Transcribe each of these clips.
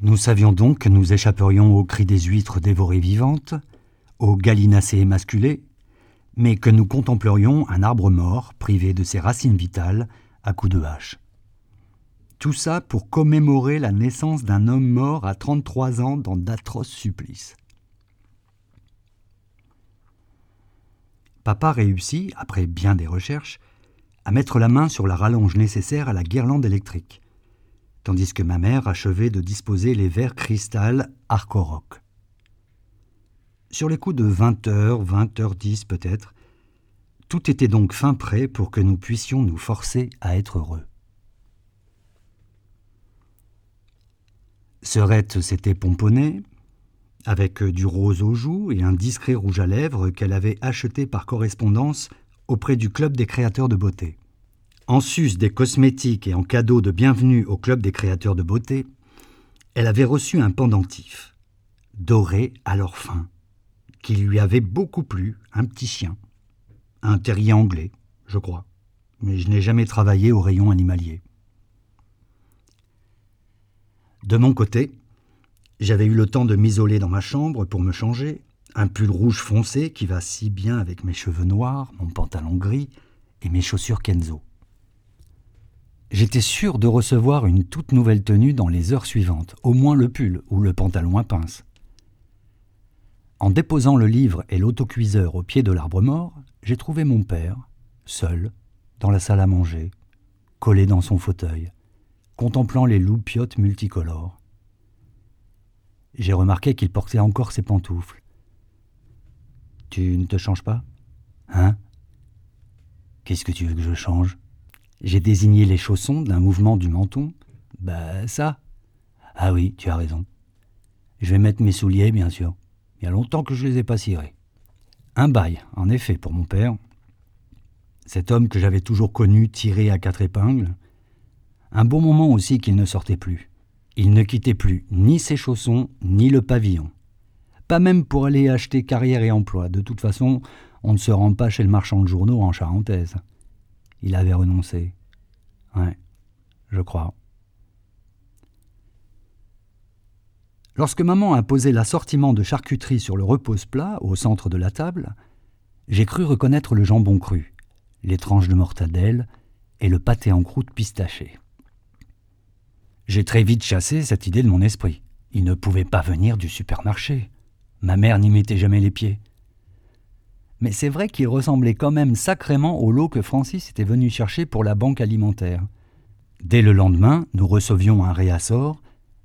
Nous savions donc que nous échapperions aux cris des huîtres dévorées vivantes, aux gallinacées émasculées, mais que nous contemplerions un arbre mort privé de ses racines vitales à coups de hache. Tout ça pour commémorer la naissance d'un homme mort à 33 ans dans d'atroces supplices. Papa réussit, après bien des recherches, à mettre la main sur la rallonge nécessaire à la guirlande électrique, tandis que ma mère achevait de disposer les verres cristal Arcoroc. Sur les coups de 20 heures, 20 heures 10 peut-être, tout était donc fin prêt pour que nous puissions nous forcer à être heureux. Serette s'était pomponnée, avec du rose aux joues et un discret rouge à lèvres qu'elle avait acheté par correspondance auprès du Club des créateurs de beauté. En sus des cosmétiques et en cadeau de bienvenue au Club des créateurs de beauté, elle avait reçu un pendentif, doré à leur fin, qui lui avait beaucoup plu, un petit chien. Un terrier anglais, je crois, mais je n'ai jamais travaillé au rayon animalier. De mon côté, j'avais eu le temps de m'isoler dans ma chambre pour me changer, un pull rouge foncé qui va si bien avec mes cheveux noirs, mon pantalon gris et mes chaussures Kenzo. J'étais sûr de recevoir une toute nouvelle tenue dans les heures suivantes, au moins le pull ou le pantalon à pince. En déposant le livre et l'autocuiseur au pied de l'arbre mort, j'ai trouvé mon père, seul, dans la salle à manger, collé dans son fauteuil, contemplant les loupiottes multicolores j'ai remarqué qu'il portait encore ses pantoufles. Tu ne te changes pas? Hein? Qu'est-ce que tu veux que je change? J'ai désigné les chaussons d'un mouvement du menton. Bah ça. Ah oui, tu as raison. Je vais mettre mes souliers, bien sûr. Il y a longtemps que je les ai pas cirés. Un bail, en effet, pour mon père. Cet homme que j'avais toujours connu tiré à quatre épingles. Un bon moment aussi qu'il ne sortait plus. Il ne quittait plus ni ses chaussons, ni le pavillon. Pas même pour aller acheter carrière et emploi. De toute façon, on ne se rend pas chez le marchand de journaux en charentaise. Il avait renoncé. Ouais, je crois. Lorsque maman a posé l'assortiment de charcuterie sur le repose-plat au centre de la table, j'ai cru reconnaître le jambon cru, les tranches de mortadelle et le pâté en croûte pistachée. J'ai très vite chassé cette idée de mon esprit. Il ne pouvait pas venir du supermarché. Ma mère n'y mettait jamais les pieds. Mais c'est vrai qu'il ressemblait quand même sacrément au lot que Francis était venu chercher pour la banque alimentaire. Dès le lendemain, nous recevions un réassort,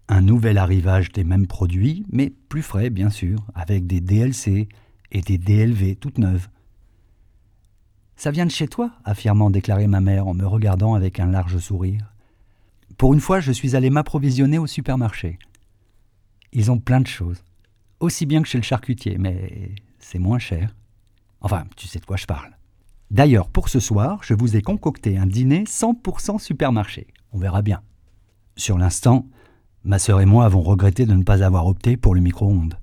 un nouvel arrivage des mêmes produits, mais plus frais bien sûr, avec des DLC et des DLV toutes neuves. Ça vient de chez toi, a fièrement déclaré ma mère en me regardant avec un large sourire. Pour une fois, je suis allé m'approvisionner au supermarché. Ils ont plein de choses. Aussi bien que chez le charcutier, mais c'est moins cher. Enfin, tu sais de quoi je parle. D'ailleurs, pour ce soir, je vous ai concocté un dîner 100% supermarché. On verra bien. Sur l'instant, ma sœur et moi avons regretté de ne pas avoir opté pour le micro-ondes.